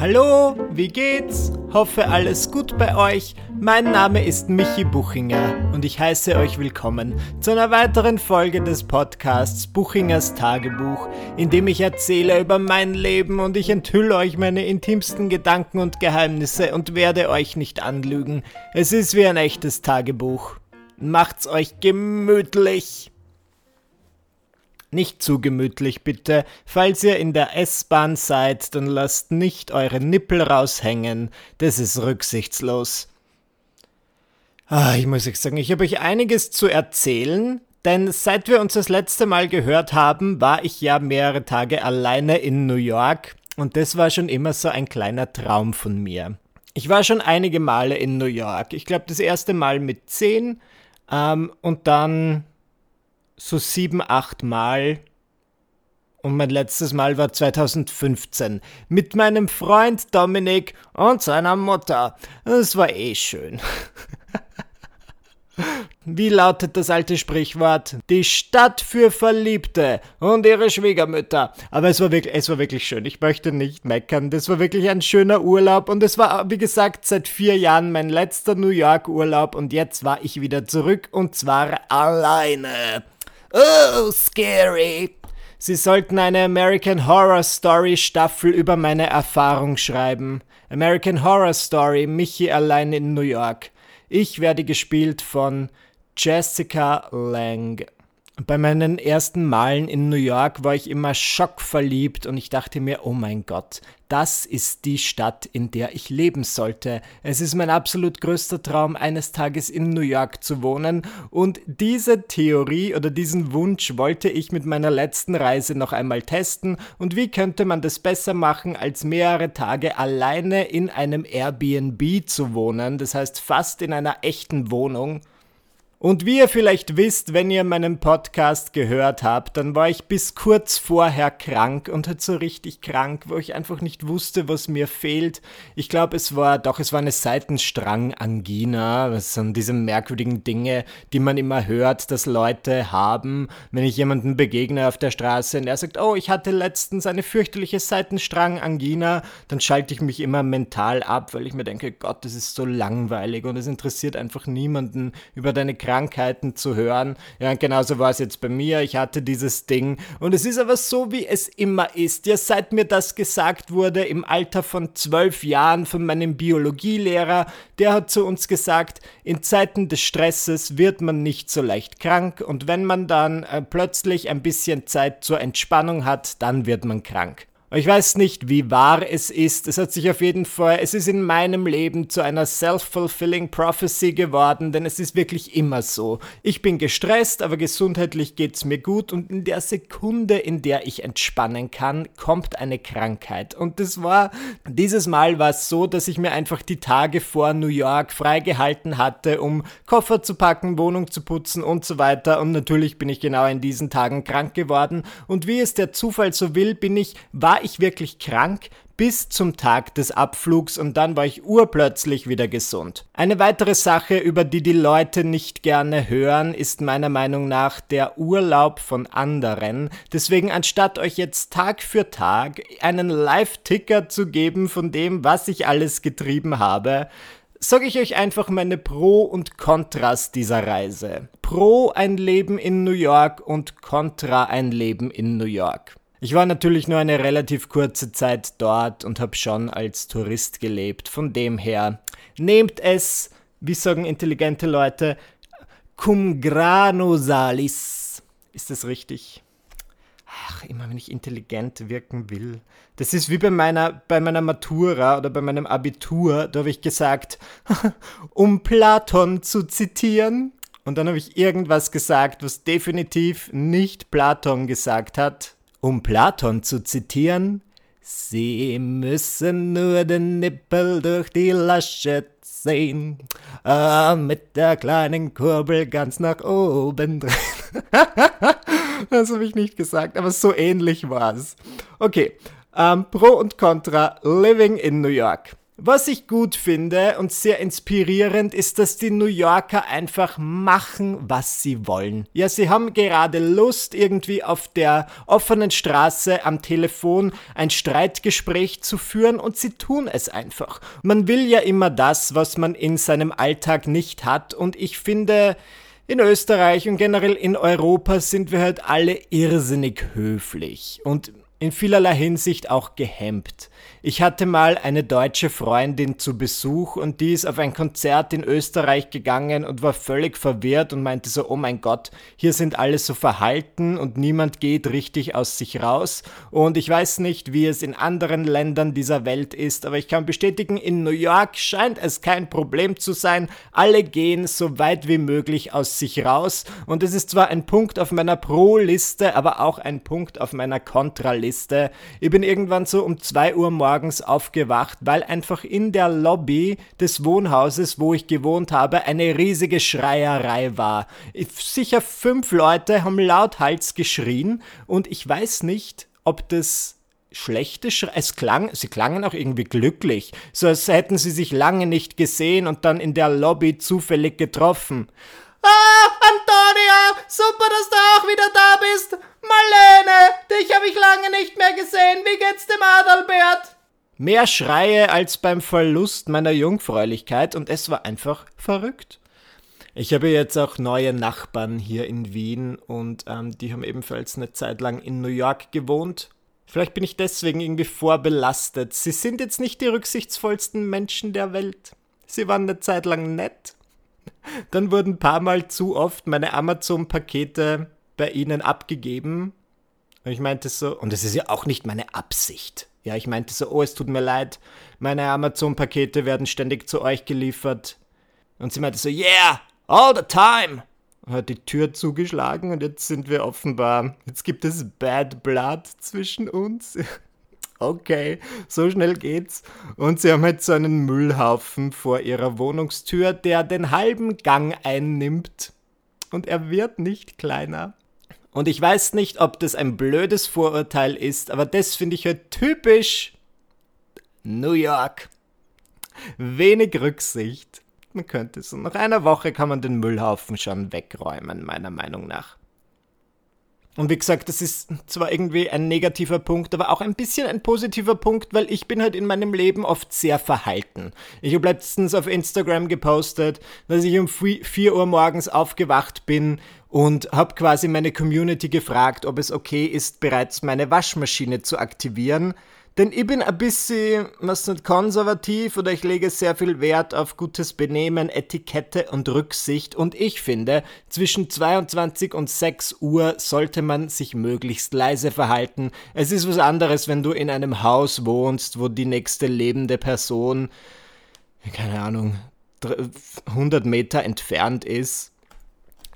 Hallo, wie geht's? Hoffe alles gut bei euch. Mein Name ist Michi Buchinger und ich heiße euch willkommen zu einer weiteren Folge des Podcasts Buchingers Tagebuch, in dem ich erzähle über mein Leben und ich enthülle euch meine intimsten Gedanken und Geheimnisse und werde euch nicht anlügen. Es ist wie ein echtes Tagebuch. Macht's euch gemütlich. Nicht zu gemütlich bitte. Falls ihr in der S-Bahn seid, dann lasst nicht eure Nippel raushängen. Das ist rücksichtslos. Ah, ich muss euch sagen, ich habe euch einiges zu erzählen, denn seit wir uns das letzte Mal gehört haben, war ich ja mehrere Tage alleine in New York und das war schon immer so ein kleiner Traum von mir. Ich war schon einige Male in New York. Ich glaube, das erste Mal mit zehn ähm, und dann so sieben, acht Mal. Und mein letztes Mal war 2015 mit meinem Freund Dominik und seiner Mutter. Es war eh schön. Wie lautet das alte Sprichwort? Die Stadt für Verliebte und ihre Schwiegermütter. Aber es war wirklich, es war wirklich schön. Ich möchte nicht meckern. Das war wirklich ein schöner Urlaub und es war, wie gesagt, seit vier Jahren mein letzter New York Urlaub und jetzt war ich wieder zurück und zwar alleine. Oh, scary. Sie sollten eine American Horror Story Staffel über meine Erfahrung schreiben. American Horror Story, Michi allein in New York. Ich werde gespielt von Jessica Lang. Bei meinen ersten Malen in New York war ich immer schockverliebt und ich dachte mir, oh mein Gott, das ist die Stadt, in der ich leben sollte. Es ist mein absolut größter Traum, eines Tages in New York zu wohnen und diese Theorie oder diesen Wunsch wollte ich mit meiner letzten Reise noch einmal testen und wie könnte man das besser machen, als mehrere Tage alleine in einem Airbnb zu wohnen, das heißt fast in einer echten Wohnung. Und wie ihr vielleicht wisst, wenn ihr meinen Podcast gehört habt, dann war ich bis kurz vorher krank und halt so richtig krank, wo ich einfach nicht wusste, was mir fehlt. Ich glaube, es war doch, es war eine Seitenstrangangina. Das sind diese merkwürdigen Dinge, die man immer hört, dass Leute haben, wenn ich jemanden begegne auf der Straße und er sagt, oh, ich hatte letztens eine fürchterliche Seitenstrangangina, dann schalte ich mich immer mental ab, weil ich mir denke, Gott, das ist so langweilig und es interessiert einfach niemanden über deine Krankheiten zu hören. Ja, genauso war es jetzt bei mir. Ich hatte dieses Ding. Und es ist aber so, wie es immer ist. Ja, seit mir das gesagt wurde, im Alter von zwölf Jahren von meinem Biologielehrer, der hat zu uns gesagt, in Zeiten des Stresses wird man nicht so leicht krank. Und wenn man dann äh, plötzlich ein bisschen Zeit zur Entspannung hat, dann wird man krank. Ich weiß nicht, wie wahr es ist. Es hat sich auf jeden Fall, es ist in meinem Leben zu einer self-fulfilling prophecy geworden, denn es ist wirklich immer so. Ich bin gestresst, aber gesundheitlich geht's mir gut und in der Sekunde, in der ich entspannen kann, kommt eine Krankheit. Und das war, dieses Mal war es so, dass ich mir einfach die Tage vor New York freigehalten hatte, um Koffer zu packen, Wohnung zu putzen und so weiter. Und natürlich bin ich genau in diesen Tagen krank geworden. Und wie es der Zufall so will, bin ich, war ich wirklich krank bis zum Tag des Abflugs und dann war ich urplötzlich wieder gesund. Eine weitere Sache, über die die Leute nicht gerne hören, ist meiner Meinung nach der Urlaub von anderen. Deswegen anstatt euch jetzt Tag für Tag einen Live-Ticker zu geben von dem, was ich alles getrieben habe, sage ich euch einfach meine Pro und Kontras dieser Reise. Pro ein Leben in New York und Contra ein Leben in New York. Ich war natürlich nur eine relativ kurze Zeit dort und habe schon als Tourist gelebt. Von dem her, nehmt es, wie sagen intelligente Leute, cum grano salis. Ist das richtig? Ach, immer wenn ich intelligent wirken will. Das ist wie bei meiner, bei meiner Matura oder bei meinem Abitur. Da habe ich gesagt, um Platon zu zitieren. Und dann habe ich irgendwas gesagt, was definitiv nicht Platon gesagt hat. Um Platon zu zitieren, Sie müssen nur den Nippel durch die Lasche sehen, äh, mit der kleinen Kurbel ganz nach oben drehen. das habe ich nicht gesagt, aber so ähnlich war es. Okay, ähm, Pro und Contra Living in New York. Was ich gut finde und sehr inspirierend ist, dass die New Yorker einfach machen, was sie wollen. Ja, sie haben gerade Lust, irgendwie auf der offenen Straße am Telefon ein Streitgespräch zu führen und sie tun es einfach. Man will ja immer das, was man in seinem Alltag nicht hat und ich finde, in Österreich und generell in Europa sind wir halt alle irrsinnig höflich und in vielerlei Hinsicht auch gehemmt. Ich hatte mal eine deutsche Freundin zu Besuch und die ist auf ein Konzert in Österreich gegangen und war völlig verwirrt und meinte so, oh mein Gott, hier sind alle so verhalten und niemand geht richtig aus sich raus. Und ich weiß nicht, wie es in anderen Ländern dieser Welt ist, aber ich kann bestätigen, in New York scheint es kein Problem zu sein. Alle gehen so weit wie möglich aus sich raus und es ist zwar ein Punkt auf meiner Pro-Liste, aber auch ein Punkt auf meiner Kontra-Liste. Ich bin irgendwann so um 2 Uhr morgens morgens aufgewacht, weil einfach in der Lobby des Wohnhauses, wo ich gewohnt habe, eine riesige Schreierei war. Sicher fünf Leute haben lauthals geschrien und ich weiß nicht, ob das schlechte Schreie. Es klang, sie klangen auch irgendwie glücklich, so als hätten sie sich lange nicht gesehen und dann in der Lobby zufällig getroffen. Ah, Antonia, super, dass du auch wieder da bist. Marlene, dich habe ich lange nicht mehr gesehen. Wie geht's dem Adalbert? Mehr Schreie als beim Verlust meiner Jungfräulichkeit und es war einfach verrückt. Ich habe jetzt auch neue Nachbarn hier in Wien und ähm, die haben ebenfalls eine Zeit lang in New York gewohnt. Vielleicht bin ich deswegen irgendwie vorbelastet. Sie sind jetzt nicht die rücksichtsvollsten Menschen der Welt. Sie waren eine Zeit lang nett. Dann wurden ein paar Mal zu oft meine Amazon-Pakete bei ihnen abgegeben. Und ich meinte so, und es ist ja auch nicht meine Absicht. Ja, ich meinte so, oh, es tut mir leid, meine Amazon-Pakete werden ständig zu euch geliefert. Und sie meinte so, yeah, all the time. Und hat die Tür zugeschlagen und jetzt sind wir offenbar, jetzt gibt es Bad Blood zwischen uns. okay, so schnell geht's. Und sie haben halt so einen Müllhaufen vor ihrer Wohnungstür, der den halben Gang einnimmt. Und er wird nicht kleiner. Und ich weiß nicht, ob das ein blödes Vorurteil ist, aber das finde ich halt typisch New York. Wenig Rücksicht. Man könnte so, nach einer Woche kann man den Müllhaufen schon wegräumen, meiner Meinung nach. Und wie gesagt, das ist zwar irgendwie ein negativer Punkt, aber auch ein bisschen ein positiver Punkt, weil ich bin halt in meinem Leben oft sehr verhalten. Ich habe letztens auf Instagram gepostet, dass ich um 4 Uhr morgens aufgewacht bin und habe quasi meine Community gefragt, ob es okay ist, bereits meine Waschmaschine zu aktivieren. Denn ich bin ein bisschen, was nicht, konservativ oder ich lege sehr viel Wert auf gutes Benehmen, Etikette und Rücksicht und ich finde, zwischen 22 und 6 Uhr sollte man sich möglichst leise verhalten. Es ist was anderes, wenn du in einem Haus wohnst, wo die nächste lebende Person, keine Ahnung, 100 Meter entfernt ist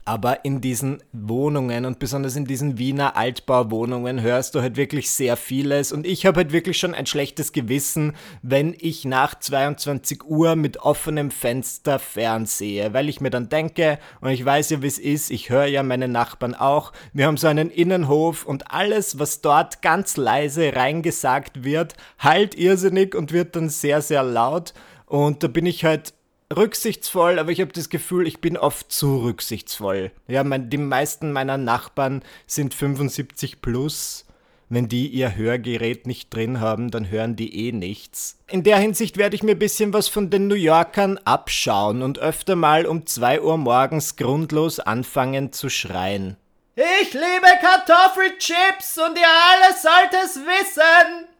aber in diesen Wohnungen und besonders in diesen Wiener Altbauwohnungen hörst du halt wirklich sehr vieles. Und ich habe halt wirklich schon ein schlechtes Gewissen, wenn ich nach 22 Uhr mit offenem Fenster fernsehe. Weil ich mir dann denke, und ich weiß ja, wie es ist, ich höre ja meine Nachbarn auch, wir haben so einen Innenhof und alles, was dort ganz leise reingesagt wird, halt irrsinnig und wird dann sehr, sehr laut. Und da bin ich halt rücksichtsvoll, aber ich habe das Gefühl, ich bin oft zu rücksichtsvoll. Ja, mein, die meisten meiner Nachbarn sind 75 plus. Wenn die ihr Hörgerät nicht drin haben, dann hören die eh nichts. In der Hinsicht werde ich mir ein bisschen was von den New Yorkern abschauen und öfter mal um 2 Uhr morgens grundlos anfangen zu schreien. Ich liebe Kartoffelchips und ihr alle sollt es wissen!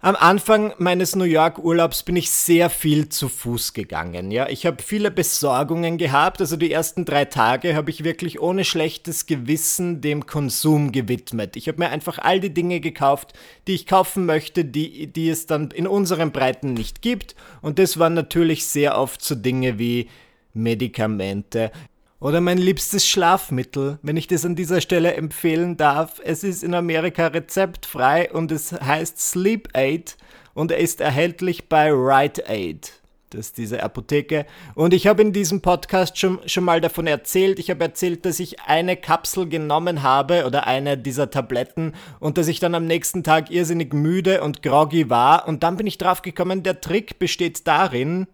Am Anfang meines New York Urlaubs bin ich sehr viel zu Fuß gegangen. Ja, ich habe viele Besorgungen gehabt. Also die ersten drei Tage habe ich wirklich ohne schlechtes Gewissen dem Konsum gewidmet. Ich habe mir einfach all die Dinge gekauft, die ich kaufen möchte, die, die es dann in unseren Breiten nicht gibt. Und das waren natürlich sehr oft so Dinge wie Medikamente. Oder mein liebstes Schlafmittel, wenn ich das an dieser Stelle empfehlen darf. Es ist in Amerika rezeptfrei und es heißt Sleep Aid und er ist erhältlich bei Rite Aid. Das ist diese Apotheke. Und ich habe in diesem Podcast schon, schon mal davon erzählt. Ich habe erzählt, dass ich eine Kapsel genommen habe oder eine dieser Tabletten und dass ich dann am nächsten Tag irrsinnig müde und groggy war. Und dann bin ich drauf gekommen, der Trick besteht darin,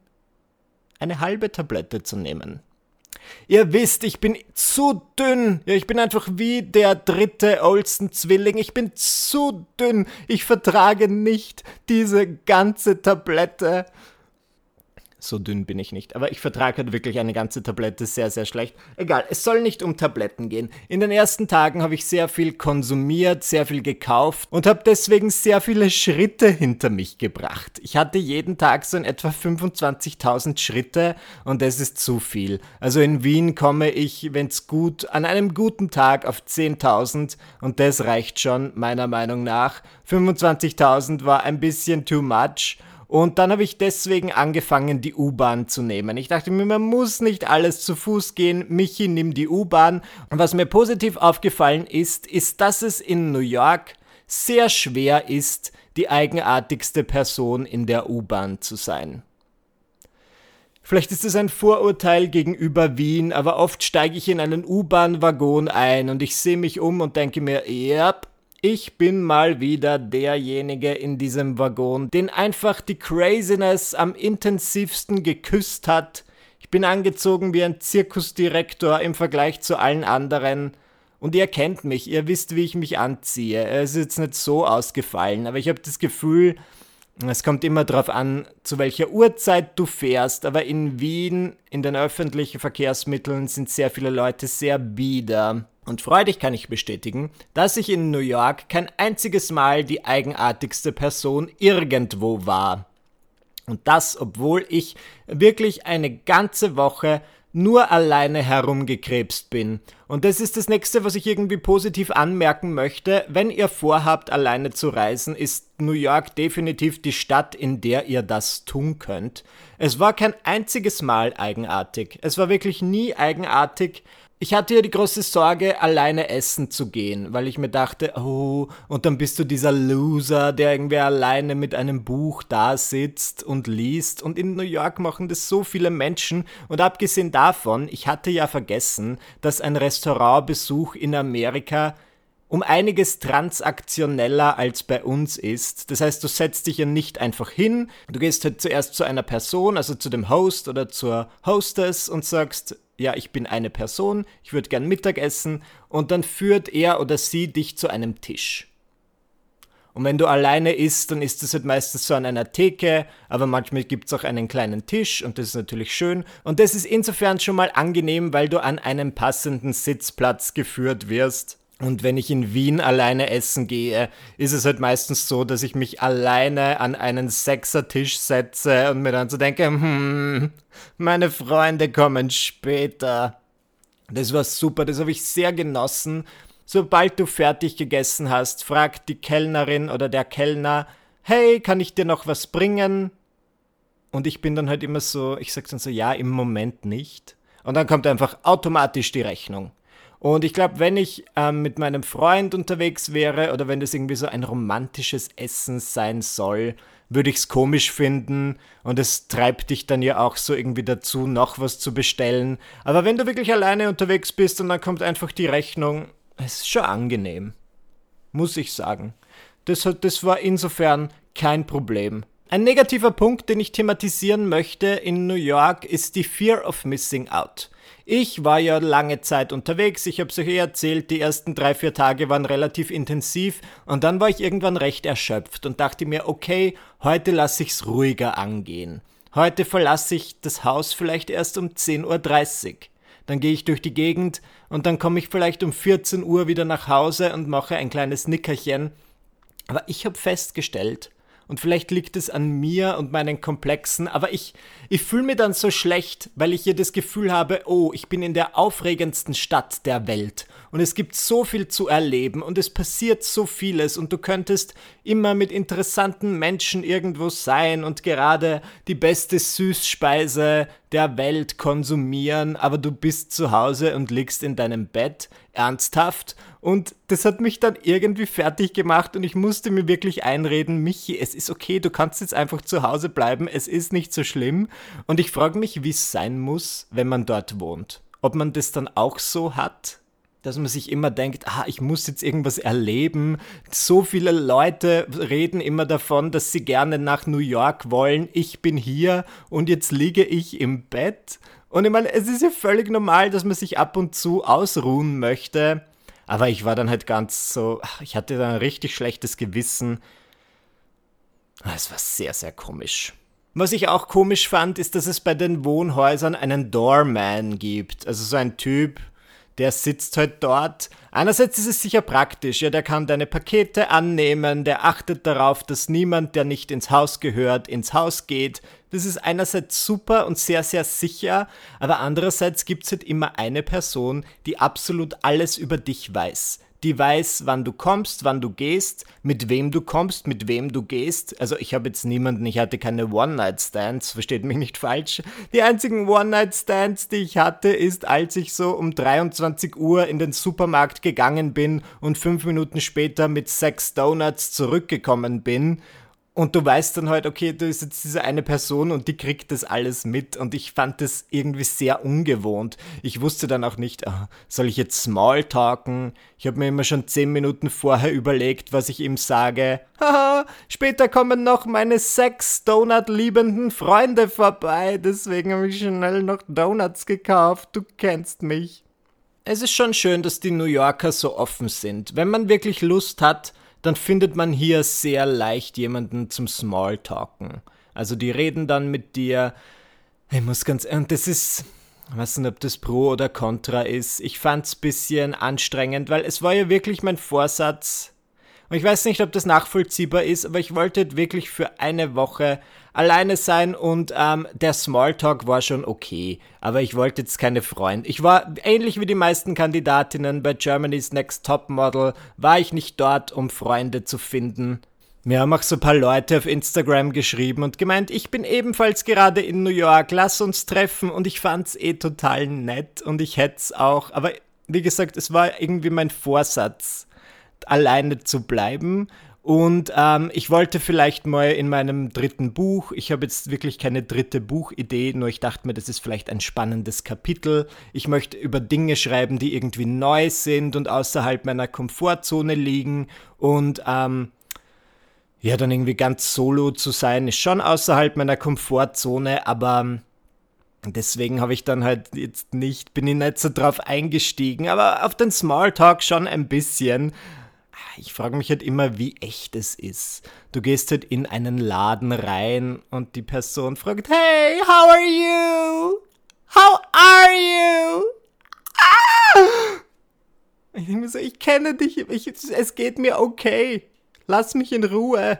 eine halbe Tablette zu nehmen. Ihr wisst, ich bin zu dünn. Ja, ich bin einfach wie der dritte Olsen-Zwilling. Ich bin zu dünn. Ich vertrage nicht diese ganze Tablette. So dünn bin ich nicht. Aber ich vertrage halt wirklich eine ganze Tablette sehr, sehr schlecht. Egal, es soll nicht um Tabletten gehen. In den ersten Tagen habe ich sehr viel konsumiert, sehr viel gekauft und habe deswegen sehr viele Schritte hinter mich gebracht. Ich hatte jeden Tag so in etwa 25.000 Schritte und das ist zu viel. Also in Wien komme ich, wenn es gut, an einem guten Tag auf 10.000 und das reicht schon, meiner Meinung nach. 25.000 war ein bisschen too much. Und dann habe ich deswegen angefangen, die U-Bahn zu nehmen. Ich dachte mir, man muss nicht alles zu Fuß gehen. Michi, nimm die U-Bahn. Und was mir positiv aufgefallen ist, ist, dass es in New York sehr schwer ist, die eigenartigste Person in der U-Bahn zu sein. Vielleicht ist es ein Vorurteil gegenüber Wien, aber oft steige ich in einen U-Bahn-Waggon ein und ich sehe mich um und denke mir, yep, ich bin mal wieder derjenige in diesem Waggon, den einfach die Craziness am intensivsten geküsst hat. Ich bin angezogen wie ein Zirkusdirektor im Vergleich zu allen anderen. Und ihr kennt mich, ihr wisst, wie ich mich anziehe. Es ist jetzt nicht so ausgefallen, aber ich habe das Gefühl, es kommt immer darauf an, zu welcher Uhrzeit du fährst, aber in Wien, in den öffentlichen Verkehrsmitteln, sind sehr viele Leute sehr bieder. Und freudig kann ich bestätigen, dass ich in New York kein einziges Mal die eigenartigste Person irgendwo war. Und das, obwohl ich wirklich eine ganze Woche nur alleine herumgekrebst bin. Und das ist das nächste, was ich irgendwie positiv anmerken möchte. Wenn ihr vorhabt, alleine zu reisen, ist New York definitiv die Stadt, in der ihr das tun könnt. Es war kein einziges Mal eigenartig. Es war wirklich nie eigenartig. Ich hatte ja die große Sorge, alleine essen zu gehen, weil ich mir dachte, oh, und dann bist du dieser Loser, der irgendwie alleine mit einem Buch da sitzt und liest. Und in New York machen das so viele Menschen. Und abgesehen davon, ich hatte ja vergessen, dass ein Restaurantbesuch in Amerika um einiges transaktioneller als bei uns ist. Das heißt, du setzt dich ja nicht einfach hin, du gehst halt zuerst zu einer Person, also zu dem Host oder zur Hostess und sagst, ja, ich bin eine Person, ich würde gern Mittag essen und dann führt er oder sie dich zu einem Tisch. Und wenn du alleine isst, dann ist das halt meistens so an einer Theke, aber manchmal gibt es auch einen kleinen Tisch und das ist natürlich schön. Und das ist insofern schon mal angenehm, weil du an einen passenden Sitzplatz geführt wirst. Und wenn ich in Wien alleine essen gehe, ist es halt meistens so, dass ich mich alleine an einen Sechsertisch setze und mir dann so denke, hm, meine Freunde kommen später. Das war super, das habe ich sehr genossen. Sobald du fertig gegessen hast, fragt die Kellnerin oder der Kellner, hey, kann ich dir noch was bringen? Und ich bin dann halt immer so, ich sag dann so, ja, im Moment nicht. Und dann kommt einfach automatisch die Rechnung. Und ich glaube, wenn ich ähm, mit meinem Freund unterwegs wäre oder wenn das irgendwie so ein romantisches Essen sein soll, würde ich es komisch finden und es treibt dich dann ja auch so irgendwie dazu, noch was zu bestellen. Aber wenn du wirklich alleine unterwegs bist und dann kommt einfach die Rechnung, es ist schon angenehm. Muss ich sagen. Das, das war insofern kein Problem. Ein negativer Punkt, den ich thematisieren möchte in New York, ist die Fear of Missing Out. Ich war ja lange Zeit unterwegs, ich habe es euch eh erzählt, die ersten drei, vier Tage waren relativ intensiv und dann war ich irgendwann recht erschöpft und dachte mir, okay, heute lasse ich's ruhiger angehen. Heute verlasse ich das Haus vielleicht erst um 10.30 Uhr. Dann gehe ich durch die Gegend und dann komme ich vielleicht um 14 Uhr wieder nach Hause und mache ein kleines Nickerchen. Aber ich habe festgestellt, und vielleicht liegt es an mir und meinen Komplexen, aber ich, ich fühle mir dann so schlecht, weil ich hier das Gefühl habe, oh, ich bin in der aufregendsten Stadt der Welt und es gibt so viel zu erleben und es passiert so vieles und du könntest immer mit interessanten Menschen irgendwo sein und gerade die beste Süßspeise der Welt konsumieren, aber du bist zu Hause und liegst in deinem Bett, ernsthaft. Und das hat mich dann irgendwie fertig gemacht und ich musste mir wirklich einreden, Michi, es ist okay, du kannst jetzt einfach zu Hause bleiben, es ist nicht so schlimm. Und ich frage mich, wie es sein muss, wenn man dort wohnt. Ob man das dann auch so hat, dass man sich immer denkt, ah, ich muss jetzt irgendwas erleben. So viele Leute reden immer davon, dass sie gerne nach New York wollen. Ich bin hier und jetzt liege ich im Bett. Und ich meine, es ist ja völlig normal, dass man sich ab und zu ausruhen möchte. Aber ich war dann halt ganz so, ich hatte dann ein richtig schlechtes Gewissen. Es war sehr, sehr komisch. Was ich auch komisch fand, ist, dass es bei den Wohnhäusern einen Doorman gibt. Also so ein Typ, der sitzt halt dort. Einerseits ist es sicher praktisch, ja, der kann deine Pakete annehmen, der achtet darauf, dass niemand, der nicht ins Haus gehört, ins Haus geht. Das ist einerseits super und sehr, sehr sicher, aber andererseits gibt es halt immer eine Person, die absolut alles über dich weiß die weiß, wann du kommst, wann du gehst, mit wem du kommst, mit wem du gehst. Also ich habe jetzt niemanden, ich hatte keine One-Night-Stands, versteht mich nicht falsch. Die einzigen One-Night-Stands, die ich hatte, ist, als ich so um 23 Uhr in den Supermarkt gegangen bin und fünf Minuten später mit sechs Donuts zurückgekommen bin und du weißt dann halt, okay, du bist jetzt diese eine Person und die kriegt das alles mit. Und ich fand das irgendwie sehr ungewohnt. Ich wusste dann auch nicht, ah, soll ich jetzt Smalltalken? Ich habe mir immer schon zehn Minuten vorher überlegt, was ich ihm sage. Haha, später kommen noch meine sechs Donut-liebenden Freunde vorbei. Deswegen habe ich schnell noch Donuts gekauft. Du kennst mich. Es ist schon schön, dass die New Yorker so offen sind. Wenn man wirklich Lust hat, dann findet man hier sehr leicht jemanden zum Smalltalken. Also die reden dann mit dir. Ich muss ganz, und das ist, ich weiß nicht, ob das Pro oder Contra ist. Ich fand's bisschen anstrengend, weil es war ja wirklich mein Vorsatz, und ich weiß nicht, ob das nachvollziehbar ist, aber ich wollte wirklich für eine Woche alleine sein und ähm, der Smalltalk war schon okay. Aber ich wollte jetzt keine Freunde. Ich war ähnlich wie die meisten Kandidatinnen bei Germany's Next Top Model, war ich nicht dort, um Freunde zu finden. Mir haben auch so ein paar Leute auf Instagram geschrieben und gemeint, ich bin ebenfalls gerade in New York, lass uns treffen und ich fand's eh total nett und ich hätte es auch, aber wie gesagt, es war irgendwie mein Vorsatz alleine zu bleiben. Und ähm, ich wollte vielleicht mal in meinem dritten Buch, ich habe jetzt wirklich keine dritte Buchidee, nur ich dachte mir, das ist vielleicht ein spannendes Kapitel. Ich möchte über Dinge schreiben, die irgendwie neu sind und außerhalb meiner Komfortzone liegen. Und ähm, ja, dann irgendwie ganz solo zu sein, ist schon außerhalb meiner Komfortzone, aber deswegen habe ich dann halt jetzt nicht, bin ich nicht so drauf eingestiegen, aber auf den Smalltalk schon ein bisschen ich frage mich halt immer, wie echt es ist. Du gehst halt in einen Laden rein und die Person fragt, hey, how are you? How are you? Ah! Ich denke mir so, ich kenne dich, ich, es geht mir okay. Lass mich in Ruhe.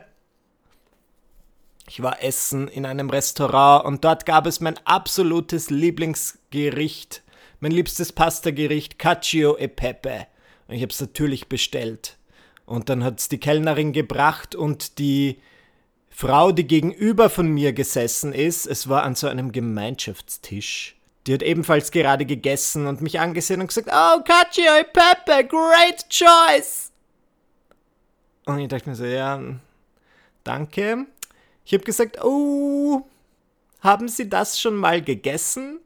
Ich war essen in einem Restaurant und dort gab es mein absolutes Lieblingsgericht, mein liebstes Pastagericht, Cacio e Pepe. Und ich habe es natürlich bestellt. Und dann hat es die Kellnerin gebracht und die Frau, die gegenüber von mir gesessen ist, es war an so einem Gemeinschaftstisch. Die hat ebenfalls gerade gegessen und mich angesehen und gesagt, Oh, Cacio e Pepe, great choice! Und ich dachte mir so, ja, danke. Ich habe gesagt, oh, haben Sie das schon mal gegessen?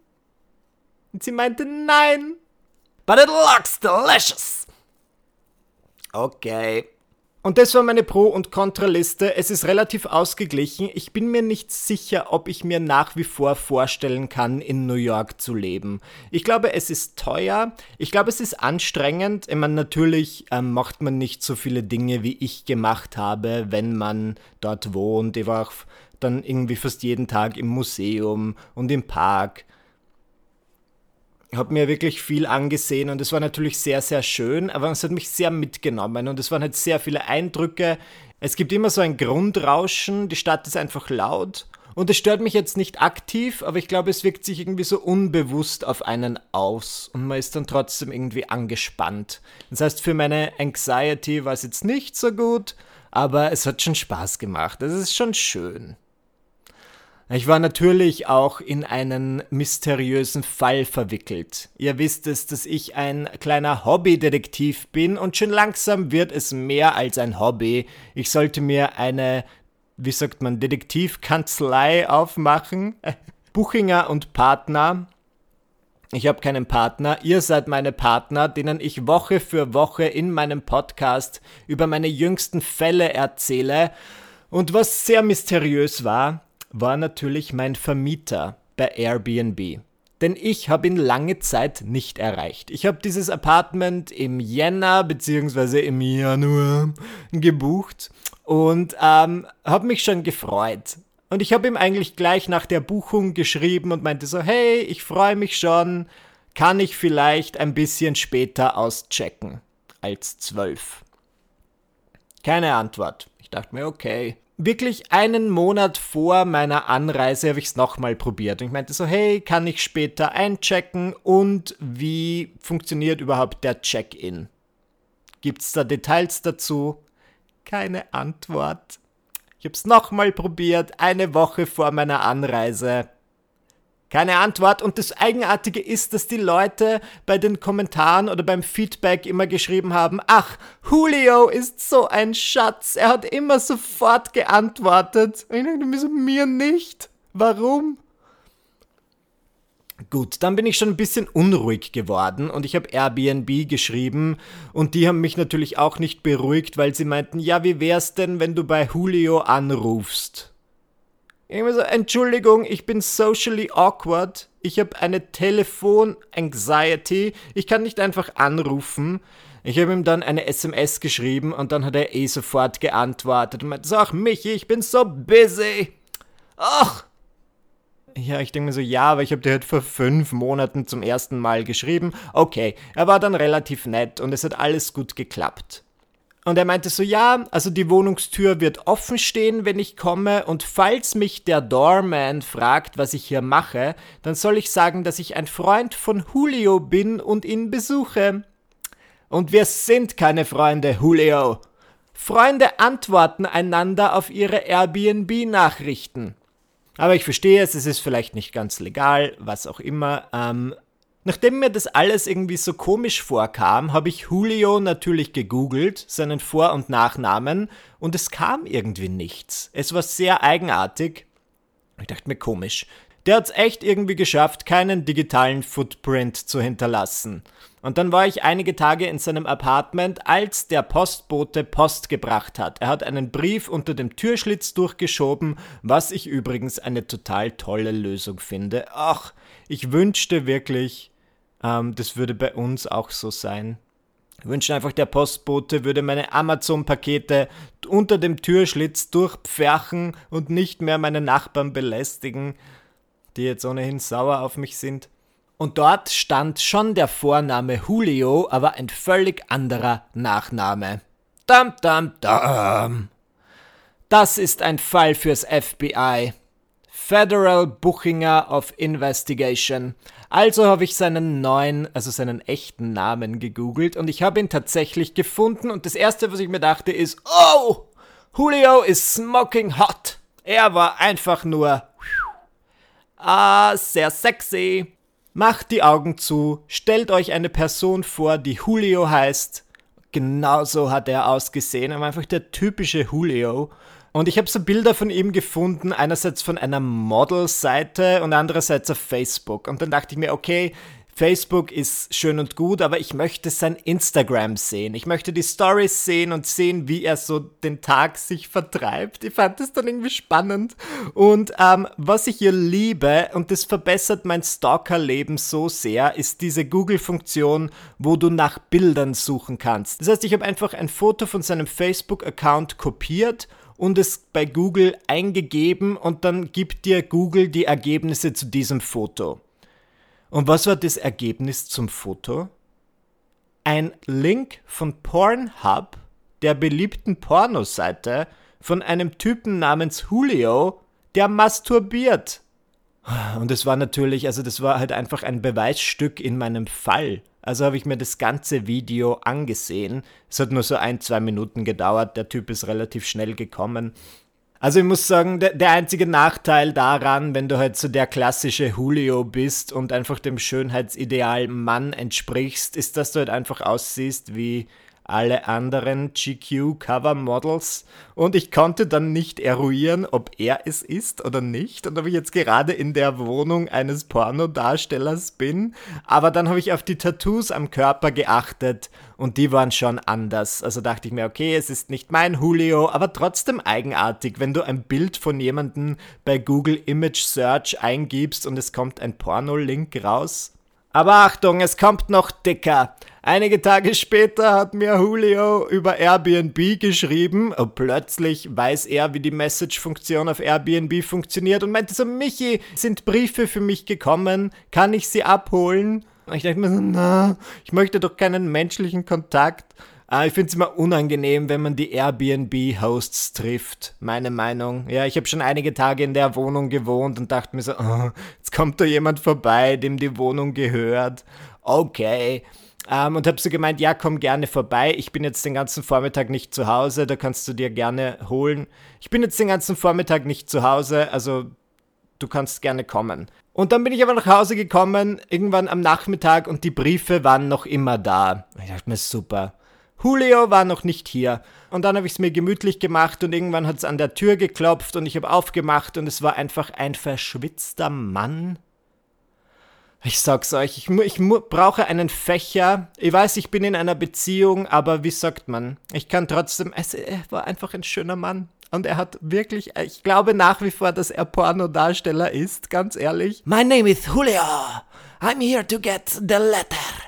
Und sie meinte, nein. But it looks delicious. Okay. Und das war meine Pro- und Kontraliste. Es ist relativ ausgeglichen. Ich bin mir nicht sicher, ob ich mir nach wie vor vorstellen kann, in New York zu leben. Ich glaube, es ist teuer. Ich glaube, es ist anstrengend. Ich meine, natürlich ähm, macht man nicht so viele Dinge, wie ich gemacht habe, wenn man dort wohnt. Ich war auch dann irgendwie fast jeden Tag im Museum und im Park habe mir wirklich viel angesehen und es war natürlich sehr, sehr schön, aber es hat mich sehr mitgenommen und es waren halt sehr viele Eindrücke. Es gibt immer so ein Grundrauschen, die Stadt ist einfach laut Und es stört mich jetzt nicht aktiv, aber ich glaube, es wirkt sich irgendwie so unbewusst auf einen aus und man ist dann trotzdem irgendwie angespannt. Das heißt, für meine Anxiety war es jetzt nicht so gut, aber es hat schon Spaß gemacht. Es ist schon schön. Ich war natürlich auch in einen mysteriösen Fall verwickelt. Ihr wisst es, dass ich ein kleiner Hobbydetektiv bin und schon langsam wird es mehr als ein Hobby. Ich sollte mir eine, wie sagt man, Detektivkanzlei aufmachen. Buchinger und Partner. Ich habe keinen Partner, ihr seid meine Partner, denen ich Woche für Woche in meinem Podcast über meine jüngsten Fälle erzähle. Und was sehr mysteriös war, war natürlich mein Vermieter bei Airbnb. Denn ich habe ihn lange Zeit nicht erreicht. Ich habe dieses Apartment im Jänner bzw. im Januar gebucht und ähm, habe mich schon gefreut. Und ich habe ihm eigentlich gleich nach der Buchung geschrieben und meinte so, hey, ich freue mich schon, kann ich vielleicht ein bisschen später auschecken als zwölf? Keine Antwort. Ich dachte mir, okay, wirklich einen Monat vor meiner Anreise habe ich es nochmal probiert. Und ich meinte so, hey, kann ich später einchecken und wie funktioniert überhaupt der Check-in? Gibt es da Details dazu? Keine Antwort. Ich habe es nochmal probiert, eine Woche vor meiner Anreise. Keine Antwort. Und das Eigenartige ist, dass die Leute bei den Kommentaren oder beim Feedback immer geschrieben haben, ach, Julio ist so ein Schatz. Er hat immer sofort geantwortet. Ich dachte mir nicht. Warum? Gut, dann bin ich schon ein bisschen unruhig geworden und ich habe Airbnb geschrieben und die haben mich natürlich auch nicht beruhigt, weil sie meinten, ja, wie wär's denn, wenn du bei Julio anrufst? Irgendwie so, Entschuldigung, ich bin socially awkward. Ich habe eine Telefon-Anxiety. Ich kann nicht einfach anrufen. Ich habe ihm dann eine SMS geschrieben und dann hat er eh sofort geantwortet und meinte ach Michi, ich bin so busy. Ach. Ja, ich denke mir so, ja, aber ich habe dir halt vor fünf Monaten zum ersten Mal geschrieben. Okay, er war dann relativ nett und es hat alles gut geklappt. Und er meinte so, ja, also die Wohnungstür wird offen stehen, wenn ich komme. Und falls mich der Doorman fragt, was ich hier mache, dann soll ich sagen, dass ich ein Freund von Julio bin und ihn besuche. Und wir sind keine Freunde, Julio. Freunde antworten einander auf ihre Airbnb-Nachrichten. Aber ich verstehe es, es ist vielleicht nicht ganz legal, was auch immer. Ähm, Nachdem mir das alles irgendwie so komisch vorkam, habe ich Julio natürlich gegoogelt, seinen Vor- und Nachnamen, und es kam irgendwie nichts. Es war sehr eigenartig. Ich dachte mir komisch. Der hat es echt irgendwie geschafft, keinen digitalen Footprint zu hinterlassen. Und dann war ich einige Tage in seinem Apartment, als der Postbote Post gebracht hat. Er hat einen Brief unter dem Türschlitz durchgeschoben, was ich übrigens eine total tolle Lösung finde. Ach, ich wünschte wirklich, ähm, das würde bei uns auch so sein. Ich wünsche einfach, der Postbote würde meine Amazon-Pakete unter dem Türschlitz durchpferchen und nicht mehr meine Nachbarn belästigen, die jetzt ohnehin sauer auf mich sind. Und dort stand schon der Vorname Julio, aber ein völlig anderer Nachname. Dam, dam, dam. Das ist ein Fall fürs FBI. Federal Buchinger of Investigation. Also habe ich seinen neuen, also seinen echten Namen gegoogelt und ich habe ihn tatsächlich gefunden und das erste, was ich mir dachte, ist, oh, Julio is smoking hot. Er war einfach nur, ah, sehr sexy. Macht die Augen zu, stellt euch eine Person vor, die Julio heißt. Genauso hat er ausgesehen, er war einfach der typische Julio. Und ich habe so Bilder von ihm gefunden, einerseits von einer Model-Seite und andererseits auf Facebook. Und dann dachte ich mir, okay, Facebook ist schön und gut, aber ich möchte sein Instagram sehen. Ich möchte die Stories sehen und sehen, wie er so den Tag sich vertreibt. Ich fand das dann irgendwie spannend. Und ähm, was ich hier liebe, und das verbessert mein Stalker-Leben so sehr, ist diese Google-Funktion, wo du nach Bildern suchen kannst. Das heißt, ich habe einfach ein Foto von seinem Facebook-Account kopiert und es bei Google eingegeben und dann gibt dir Google die Ergebnisse zu diesem Foto. Und was war das Ergebnis zum Foto? Ein Link von Pornhub, der beliebten Pornoseite, von einem Typen namens Julio, der masturbiert. Und es war natürlich, also das war halt einfach ein Beweisstück in meinem Fall. Also habe ich mir das ganze Video angesehen. Es hat nur so ein, zwei Minuten gedauert. Der Typ ist relativ schnell gekommen. Also ich muss sagen, der, der, einzige Nachteil daran, wenn du halt so der klassische Julio bist und einfach dem Schönheitsideal Mann entsprichst, ist, dass du halt einfach aussiehst wie alle anderen GQ-Cover-Models und ich konnte dann nicht eruieren, ob er es ist oder nicht und ob ich jetzt gerade in der Wohnung eines Pornodarstellers bin. Aber dann habe ich auf die Tattoos am Körper geachtet und die waren schon anders. Also dachte ich mir, okay, es ist nicht mein Julio, aber trotzdem eigenartig, wenn du ein Bild von jemandem bei Google Image Search eingibst und es kommt ein Porno-Link raus. Aber Achtung, es kommt noch dicker. Einige Tage später hat mir Julio über Airbnb geschrieben und plötzlich weiß er, wie die Message-Funktion auf Airbnb funktioniert und meinte so, Michi, sind Briefe für mich gekommen? Kann ich sie abholen? Und ich dachte mir so, na, ich möchte doch keinen menschlichen Kontakt. Ah, ich finde es immer unangenehm, wenn man die Airbnb-Hosts trifft. Meine Meinung. Ja, ich habe schon einige Tage in der Wohnung gewohnt und dachte mir so, oh, jetzt kommt da jemand vorbei, dem die Wohnung gehört. Okay. Ähm, und habe so gemeint, ja, komm gerne vorbei. Ich bin jetzt den ganzen Vormittag nicht zu Hause, da kannst du dir gerne holen. Ich bin jetzt den ganzen Vormittag nicht zu Hause, also du kannst gerne kommen. Und dann bin ich aber nach Hause gekommen, irgendwann am Nachmittag und die Briefe waren noch immer da. Ich dachte mir, super. Julio war noch nicht hier. Und dann habe ich es mir gemütlich gemacht und irgendwann hat es an der Tür geklopft und ich habe aufgemacht und es war einfach ein verschwitzter Mann. Ich sag's euch, ich, ich brauche einen Fächer. Ich weiß, ich bin in einer Beziehung, aber wie sagt man? Ich kann trotzdem. Es, er war einfach ein schöner Mann. Und er hat wirklich, ich glaube nach wie vor, dass er Pornodarsteller ist, ganz ehrlich. My name is Julio. I'm here to get the letter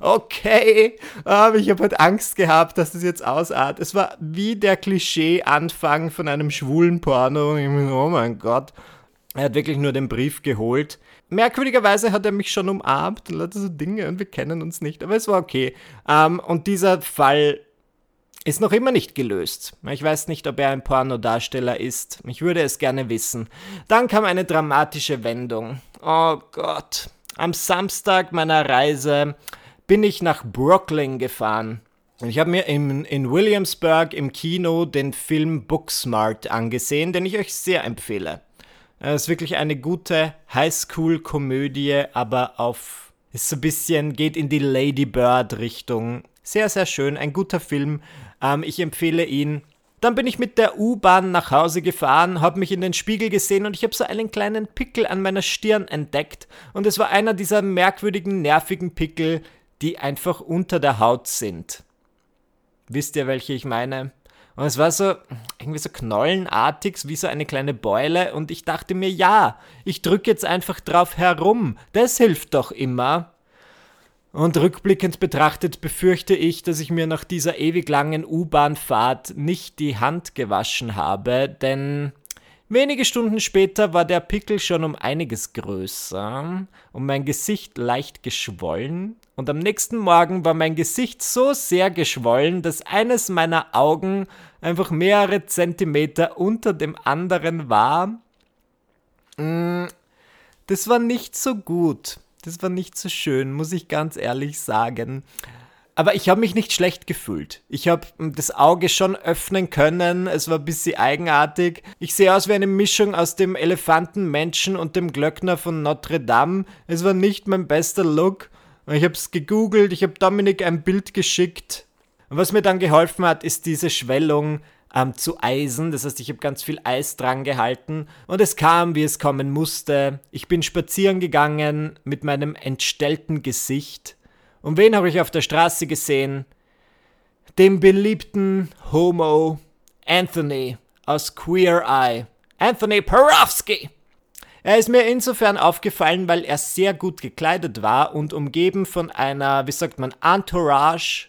okay, aber ich habe halt Angst gehabt, dass das jetzt ausartet. Es war wie der Klischee-Anfang von einem schwulen Porno. Ich bin, oh mein Gott. Er hat wirklich nur den Brief geholt. Merkwürdigerweise hat er mich schon umarmt und lauter so Dinge und wir kennen uns nicht, aber es war okay. Ähm, und dieser Fall ist noch immer nicht gelöst. Ich weiß nicht, ob er ein Pornodarsteller ist. Ich würde es gerne wissen. Dann kam eine dramatische Wendung. Oh Gott. Am Samstag meiner Reise bin ich nach Brooklyn gefahren. Ich habe mir in, in Williamsburg im Kino den Film Booksmart angesehen, den ich euch sehr empfehle. Es ist wirklich eine gute Highschool-Komödie, aber auf. Ist so ein bisschen, geht in die Lady Bird-Richtung. Sehr, sehr schön, ein guter Film. Ähm, ich empfehle ihn. Dann bin ich mit der U-Bahn nach Hause gefahren, habe mich in den Spiegel gesehen und ich habe so einen kleinen Pickel an meiner Stirn entdeckt. Und es war einer dieser merkwürdigen, nervigen Pickel, die einfach unter der Haut sind. Wisst ihr, welche ich meine? Und es war so irgendwie so knollenartig, wie so eine kleine Beule. Und ich dachte mir, ja, ich drücke jetzt einfach drauf herum. Das hilft doch immer. Und rückblickend betrachtet befürchte ich, dass ich mir nach dieser ewig langen U-Bahn-Fahrt nicht die Hand gewaschen habe, denn Wenige Stunden später war der Pickel schon um einiges größer und mein Gesicht leicht geschwollen. Und am nächsten Morgen war mein Gesicht so sehr geschwollen, dass eines meiner Augen einfach mehrere Zentimeter unter dem anderen war. Mm, das war nicht so gut. Das war nicht so schön, muss ich ganz ehrlich sagen. Aber ich habe mich nicht schlecht gefühlt. Ich habe das Auge schon öffnen können. Es war ein bisschen eigenartig. Ich sehe aus wie eine Mischung aus dem Elefantenmenschen und dem Glöckner von Notre Dame. Es war nicht mein bester Look. Ich habe es gegoogelt, ich habe Dominik ein Bild geschickt. Was mir dann geholfen hat, ist diese Schwellung ähm, zu Eisen. Das heißt, ich habe ganz viel Eis dran gehalten und es kam, wie es kommen musste. Ich bin spazieren gegangen mit meinem entstellten Gesicht und wen habe ich auf der Straße gesehen? Den beliebten Homo Anthony aus Queer Eye. Anthony Porowski. Er ist mir insofern aufgefallen, weil er sehr gut gekleidet war und umgeben von einer, wie sagt man, Entourage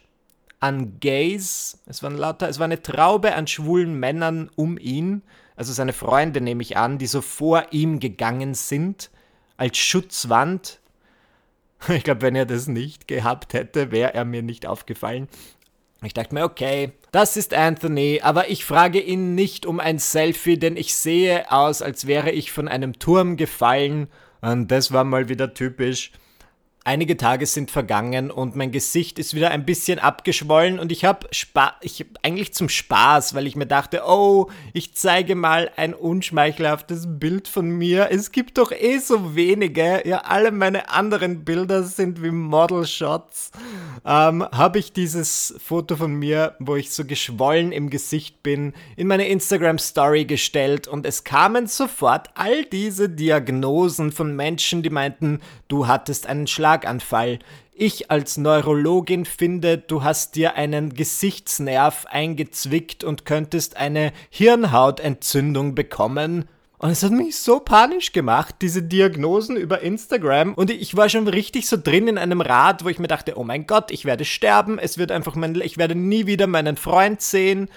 an Gays. Es waren lauter, es war eine Traube an schwulen Männern um ihn, also seine Freunde nehme ich an, die so vor ihm gegangen sind, als Schutzwand Ich glaube, wenn er das nicht gehabt hätte, wäre er mir nicht aufgefallen. Ich dachte mir, okay, das ist Anthony, aber ich frage ihn nicht um ein Selfie, denn ich sehe aus, als wäre ich von einem Turm gefallen. Und das war mal wieder typisch. Einige Tage sind vergangen und mein Gesicht ist wieder ein bisschen abgeschwollen und ich habe ich eigentlich zum Spaß, weil ich mir dachte, oh, ich zeige mal ein unschmeichelhaftes Bild von mir. Es gibt doch eh so wenige. Ja, alle meine anderen Bilder sind wie Model Shots. Ähm, habe ich dieses Foto von mir, wo ich so geschwollen im Gesicht bin, in meine Instagram Story gestellt und es kamen sofort all diese Diagnosen von Menschen, die meinten, du hattest einen Schlag Schlaganfall. Ich als Neurologin finde, du hast dir einen Gesichtsnerv eingezwickt und könntest eine Hirnhautentzündung bekommen. Und es hat mich so panisch gemacht, diese Diagnosen über Instagram. Und ich war schon richtig so drin in einem Rad, wo ich mir dachte, oh mein Gott, ich werde sterben, es wird einfach mein, ich werde nie wieder meinen Freund sehen.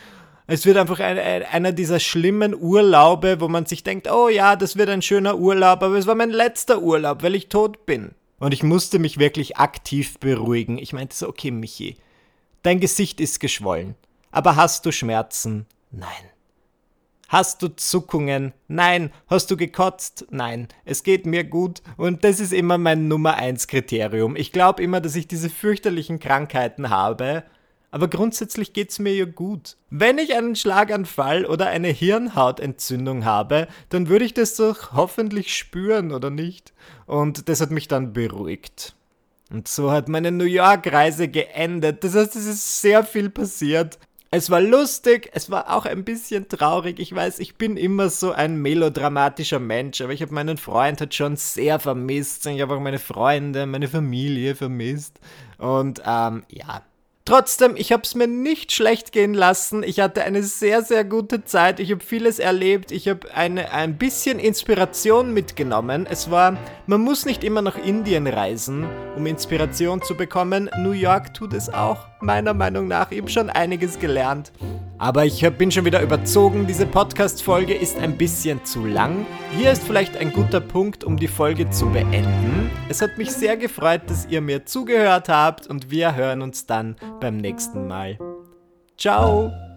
Es wird einfach ein, ein, einer dieser schlimmen Urlaube, wo man sich denkt, oh ja, das wird ein schöner Urlaub, aber es war mein letzter Urlaub, weil ich tot bin. Und ich musste mich wirklich aktiv beruhigen. Ich meinte so, okay, Michi, dein Gesicht ist geschwollen. Aber hast du Schmerzen? Nein. Hast du Zuckungen? Nein. Hast du gekotzt? Nein. Es geht mir gut und das ist immer mein Nummer eins Kriterium. Ich glaube immer, dass ich diese fürchterlichen Krankheiten habe aber grundsätzlich geht's mir ja gut. Wenn ich einen Schlaganfall oder eine Hirnhautentzündung habe, dann würde ich das doch hoffentlich spüren, oder nicht? Und das hat mich dann beruhigt. Und so hat meine New York-Reise geendet. Das heißt, es ist sehr viel passiert. Es war lustig, es war auch ein bisschen traurig. Ich weiß, ich bin immer so ein melodramatischer Mensch, aber ich habe meinen Freund halt schon sehr vermisst. Ich habe auch meine Freunde, meine Familie vermisst. Und ähm, ja, Trotzdem, ich habe es mir nicht schlecht gehen lassen. Ich hatte eine sehr, sehr gute Zeit. Ich habe vieles erlebt. Ich habe ein bisschen Inspiration mitgenommen. Es war, man muss nicht immer nach Indien reisen, um Inspiration zu bekommen. New York tut es auch, meiner Meinung nach. Habe schon einiges gelernt. Aber ich bin schon wieder überzogen. Diese Podcast-Folge ist ein bisschen zu lang. Hier ist vielleicht ein guter Punkt, um die Folge zu beenden. Es hat mich sehr gefreut, dass ihr mir zugehört habt und wir hören uns dann beim nächsten Mal. Ciao!